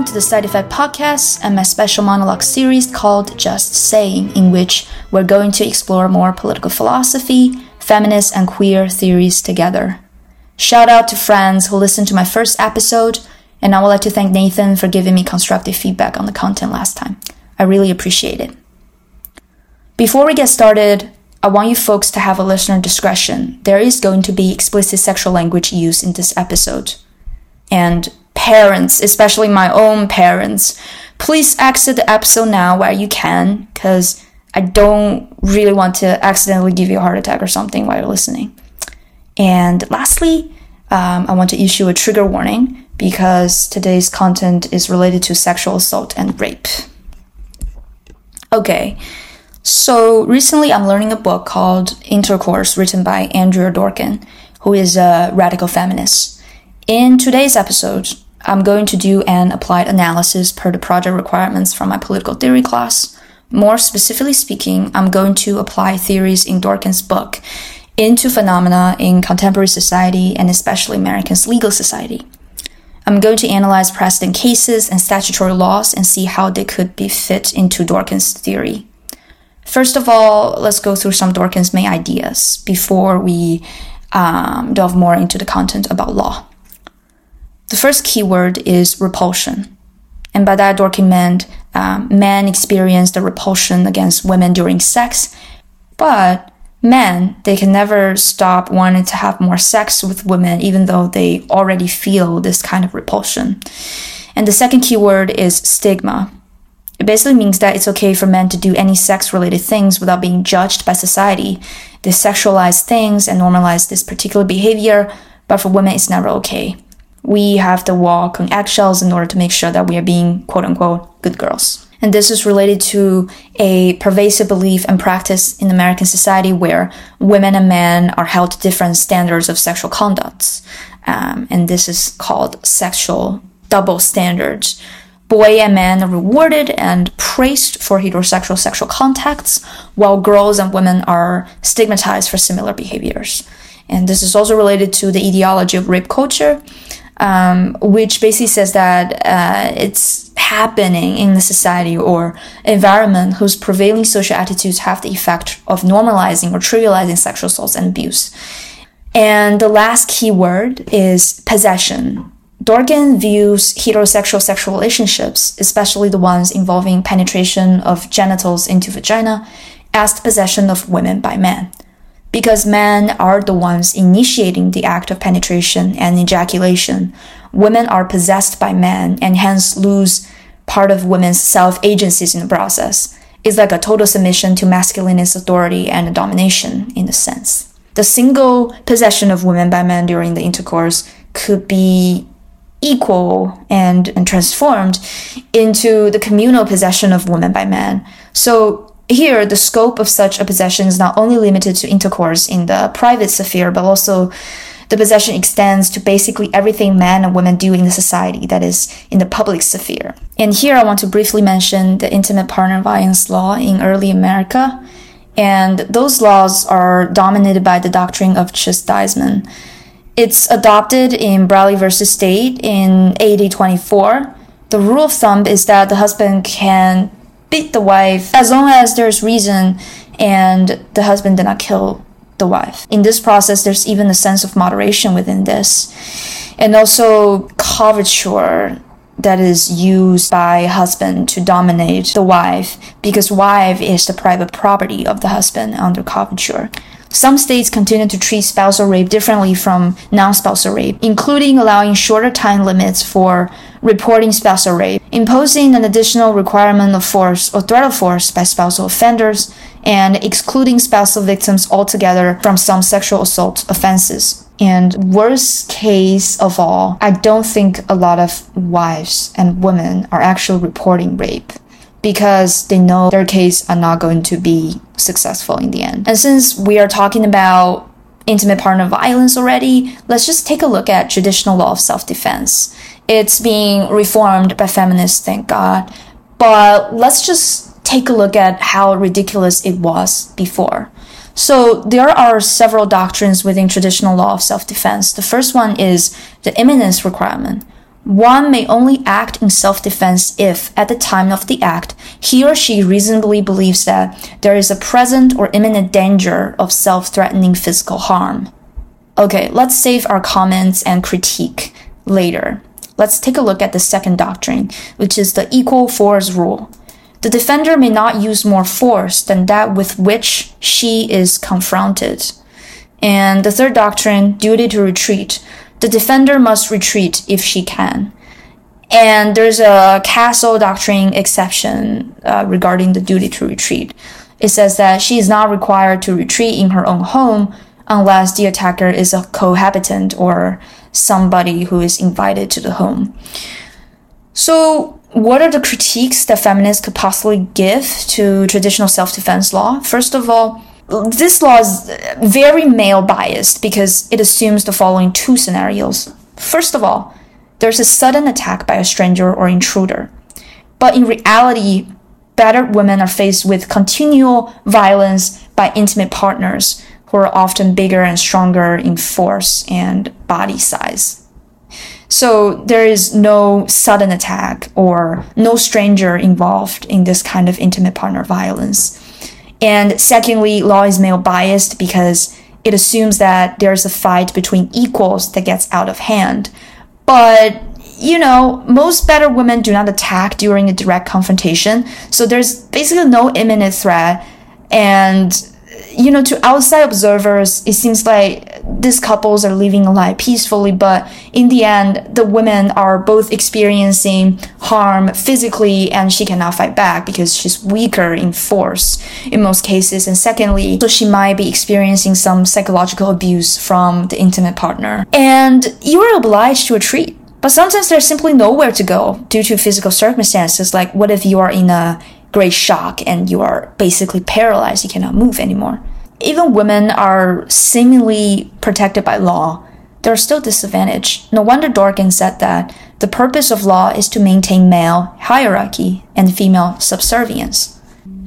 Welcome to the Side Effect Podcast and my special monologue series called Just Saying, in which we're going to explore more political philosophy, feminist, and queer theories together. Shout out to friends who listened to my first episode, and I would like to thank Nathan for giving me constructive feedback on the content last time. I really appreciate it. Before we get started, I want you folks to have a listener discretion. There is going to be explicit sexual language used in this episode. And parents, especially my own parents, please exit the episode now while you can, because I don't really want to accidentally give you a heart attack or something while you're listening. And lastly, um, I want to issue a trigger warning because today's content is related to sexual assault and rape. Okay, so recently I'm learning a book called Intercourse, written by Andrea Dworkin, who is a radical feminist. In today's episode, I'm going to do an applied analysis per the project requirements from my political theory class. More specifically speaking, I'm going to apply theories in Dworkin's book into phenomena in contemporary society and especially American's legal society. I'm going to analyze precedent cases and statutory laws and see how they could be fit into Dworkin's theory. First of all, let's go through some Dworkin's main ideas before we um, delve more into the content about law. The first keyword is repulsion. And by that, Dworkin meant um, men experience the repulsion against women during sex, but men, they can never stop wanting to have more sex with women, even though they already feel this kind of repulsion. And the second keyword is stigma. It basically means that it's okay for men to do any sex related things without being judged by society. They sexualize things and normalize this particular behavior, but for women, it's never okay we have to walk on eggshells in order to make sure that we are being quote unquote good girls. And this is related to a pervasive belief and practice in American society where women and men are held to different standards of sexual conduct. Um, and this is called sexual double standards. Boy and men are rewarded and praised for heterosexual sexual contacts, while girls and women are stigmatized for similar behaviors. And this is also related to the ideology of rape culture, um, which basically says that uh, it's happening in the society or environment whose prevailing social attitudes have the effect of normalizing or trivializing sexual assaults and abuse. And the last key word is possession. Dworkin views heterosexual sexual relationships, especially the ones involving penetration of genitals into vagina, as the possession of women by men because men are the ones initiating the act of penetration and ejaculation. Women are possessed by men and hence lose part of women's self agencies in the process. It's like a total submission to masculine's authority and domination in a sense. The single possession of women by men during the intercourse could be equal and, and transformed into the communal possession of women by men. So here, the scope of such a possession is not only limited to intercourse in the private sphere, but also the possession extends to basically everything men and women do in the society, that is, in the public sphere. And here I want to briefly mention the intimate partner violence law in early America. And those laws are dominated by the doctrine of chastisement. It's adopted in Bradley versus State in AD 24. The rule of thumb is that the husband can beat the wife as long as there's reason and the husband did not kill the wife. In this process, there's even a sense of moderation within this. And also coverture that is used by husband to dominate the wife because wife is the private property of the husband under coverture. Some states continue to treat spousal rape differently from non-spousal rape, including allowing shorter time limits for reporting spousal rape, imposing an additional requirement of force or threat of force by spousal offenders, and excluding spousal victims altogether from some sexual assault offenses. And worst case of all, I don't think a lot of wives and women are actually reporting rape because they know their case are not going to be successful in the end. And since we are talking about intimate partner violence already, let's just take a look at traditional law of self-defense. It's being reformed by feminists, thank God. But let's just take a look at how ridiculous it was before. So there are several doctrines within traditional law of self-defense. The first one is the imminence requirement, one may only act in self defense if, at the time of the act, he or she reasonably believes that there is a present or imminent danger of self threatening physical harm. Okay, let's save our comments and critique later. Let's take a look at the second doctrine, which is the equal force rule. The defender may not use more force than that with which she is confronted. And the third doctrine, duty to retreat. The defender must retreat if she can. And there's a castle doctrine exception uh, regarding the duty to retreat. It says that she is not required to retreat in her own home unless the attacker is a cohabitant or somebody who is invited to the home. So, what are the critiques that feminists could possibly give to traditional self defense law? First of all, this law is very male biased because it assumes the following two scenarios. First of all, there's a sudden attack by a stranger or intruder. But in reality, battered women are faced with continual violence by intimate partners who are often bigger and stronger in force and body size. So there is no sudden attack or no stranger involved in this kind of intimate partner violence. And secondly, law is male biased because it assumes that there's a fight between equals that gets out of hand. But you know, most better women do not attack during a direct confrontation, so there's basically no imminent threat. And you know, to outside observers, it seems like these couples are living a life peacefully, but in the end, the women are both experiencing harm physically and she cannot fight back because she's weaker in force in most cases. And secondly, so she might be experiencing some psychological abuse from the intimate partner. And you are obliged to retreat. But sometimes there's simply nowhere to go due to physical circumstances. Like, what if you are in a great shock and you are basically paralyzed, you cannot move anymore. Even women are seemingly protected by law. They're still disadvantaged. No wonder Dworkin said that the purpose of law is to maintain male hierarchy and female subservience.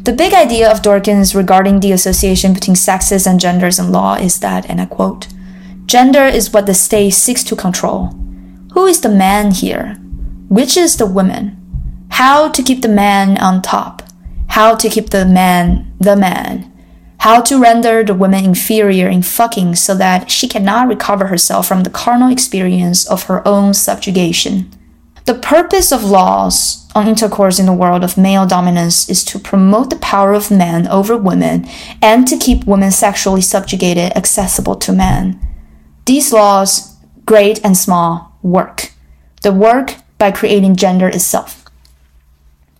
The big idea of Dworkin's regarding the association between sexes and genders in law is that, and I quote, gender is what the state seeks to control. Who is the man here? Which is the woman? how to keep the man on top, how to keep the man the man, how to render the woman inferior in fucking so that she cannot recover herself from the carnal experience of her own subjugation. The purpose of laws on intercourse in the world of male dominance is to promote the power of men over women and to keep women sexually subjugated accessible to men. These laws, great and small, work. The work by creating gender itself.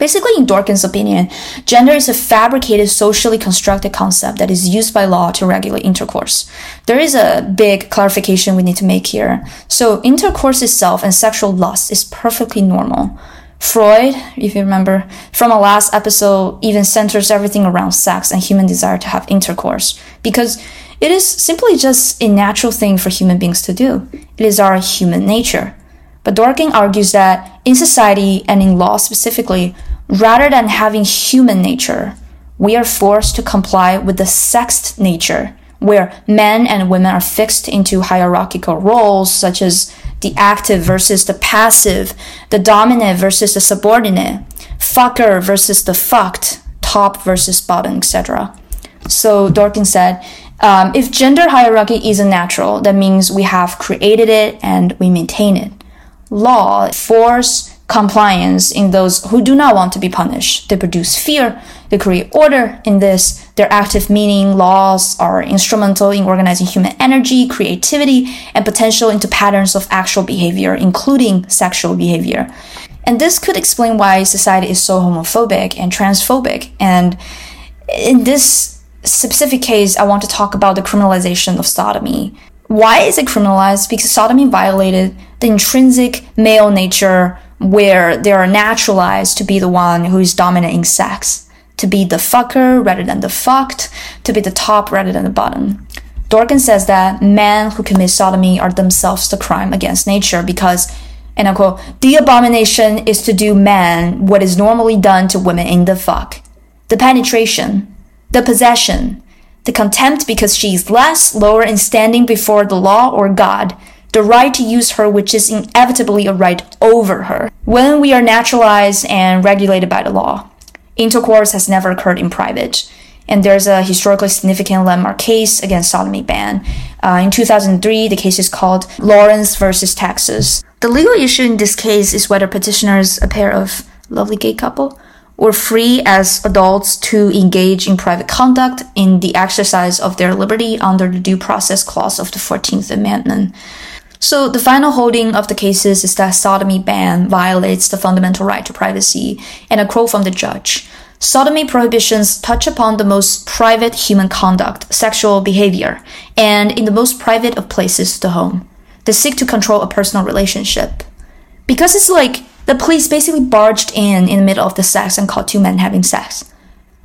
Basically, in Dworkin's opinion, gender is a fabricated, socially constructed concept that is used by law to regulate intercourse. There is a big clarification we need to make here. So, intercourse itself and sexual lust is perfectly normal. Freud, if you remember, from our last episode, even centers everything around sex and human desire to have intercourse because it is simply just a natural thing for human beings to do. It is our human nature. But Dworkin argues that in society and in law specifically, Rather than having human nature, we are forced to comply with the sexed nature, where men and women are fixed into hierarchical roles such as the active versus the passive, the dominant versus the subordinate, fucker versus the fucked, top versus bottom, etc. So Dworkin said, um, if gender hierarchy isn't natural, that means we have created it and we maintain it. Law force compliance in those who do not want to be punished. They produce fear, they create order in this. Their active meaning laws are instrumental in organizing human energy, creativity, and potential into patterns of actual behavior, including sexual behavior. And this could explain why society is so homophobic and transphobic. And in this specific case, I want to talk about the criminalization of sodomy. Why is it criminalized? Because sodomy violated the intrinsic male nature where they are naturalized to be the one who is dominant in sex, to be the fucker rather than the fucked, to be the top rather than the bottom. Dworkin says that men who commit sodomy are themselves the crime against nature because, and I quote, the abomination is to do man what is normally done to women in the fuck. The penetration, the possession, the contempt because she is less, lower in standing before the law or God, the right to use her, which is inevitably a right over her. When we are naturalized and regulated by the law, intercourse has never occurred in private. And there's a historically significant landmark case against sodomy ban. Uh, in 2003, the case is called Lawrence versus Texas. The legal issue in this case is whether petitioners, a pair of lovely gay couple, were free as adults to engage in private conduct in the exercise of their liberty under the Due Process Clause of the 14th Amendment. So the final holding of the cases is that sodomy ban violates the fundamental right to privacy, and a quote from the judge. Sodomy prohibitions touch upon the most private human conduct, sexual behavior, and in the most private of places, the home. They seek to control a personal relationship. Because it's like the police basically barged in in the middle of the sex and caught two men having sex.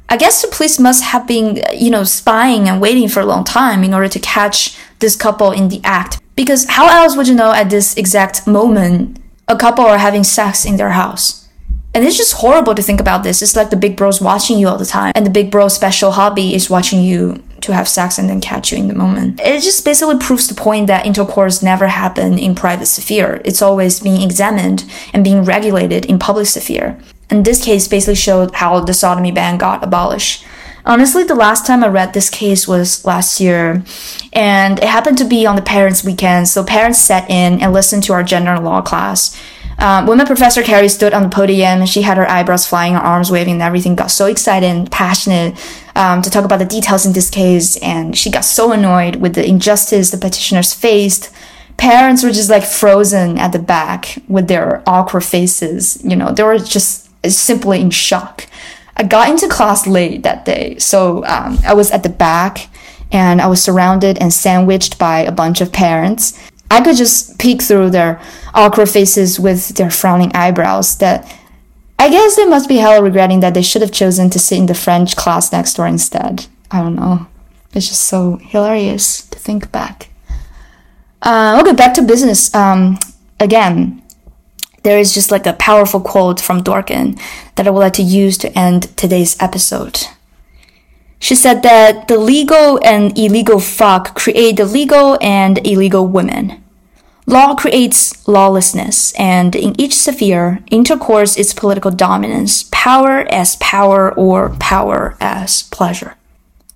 I guess the police must have been, you know, spying and waiting for a long time in order to catch this couple in the act. Because how else would you know at this exact moment a couple are having sex in their house? And it's just horrible to think about this. It's like the big bro's watching you all the time, and the big bro's special hobby is watching you to have sex and then catch you in the moment. It just basically proves the point that intercourse never happened in private sphere. It's always being examined and being regulated in public sphere. And this case basically showed how the sodomy ban got abolished. Honestly, the last time I read this case was last year, and it happened to be on the parents' weekend, so parents sat in and listened to our gender law class. Um, when my professor Carrie stood on the podium she had her eyebrows flying, her arms waving, and everything, got so excited and passionate um, to talk about the details in this case, and she got so annoyed with the injustice the petitioners faced. Parents were just like frozen at the back with their awkward faces. You know, they were just simply in shock. I got into class late that day, so um, I was at the back and I was surrounded and sandwiched by a bunch of parents. I could just peek through their awkward faces with their frowning eyebrows that I guess they must be hella regretting that they should have chosen to sit in the French class next door instead. I don't know. It's just so hilarious to think back. Uh, okay, back to business. Um, again, there is just like a powerful quote from Dworkin that I would like to use to end today's episode. She said that the legal and illegal fuck create the legal and illegal women. Law creates lawlessness, and in each sphere, intercourse is political dominance, power as power or power as pleasure.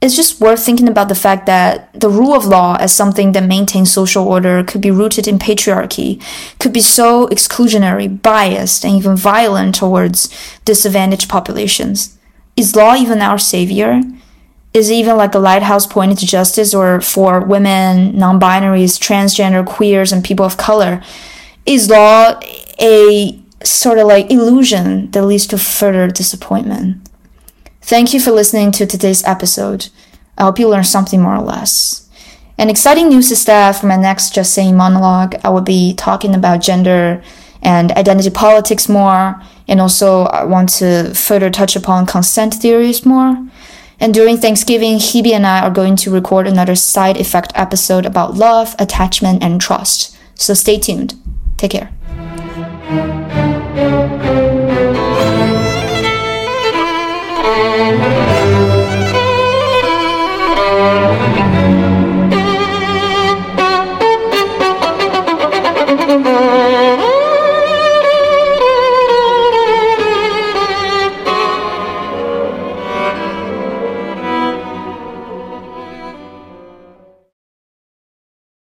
It's just worth thinking about the fact that the rule of law as something that maintains social order could be rooted in patriarchy, could be so exclusionary, biased, and even violent towards disadvantaged populations. Is law even our savior? is it even like a lighthouse pointing to justice or for women, non-binaries, transgender, queers, and people of color? Is law a sort of like illusion that leads to further disappointment? Thank you for listening to today's episode. I hope you learned something more or less. An exciting news is that for my next Just Saying monologue, I will be talking about gender and identity politics more, and also I want to further touch upon consent theories more. And during Thanksgiving, Hebe and I are going to record another side effect episode about love, attachment, and trust. So stay tuned. Take care.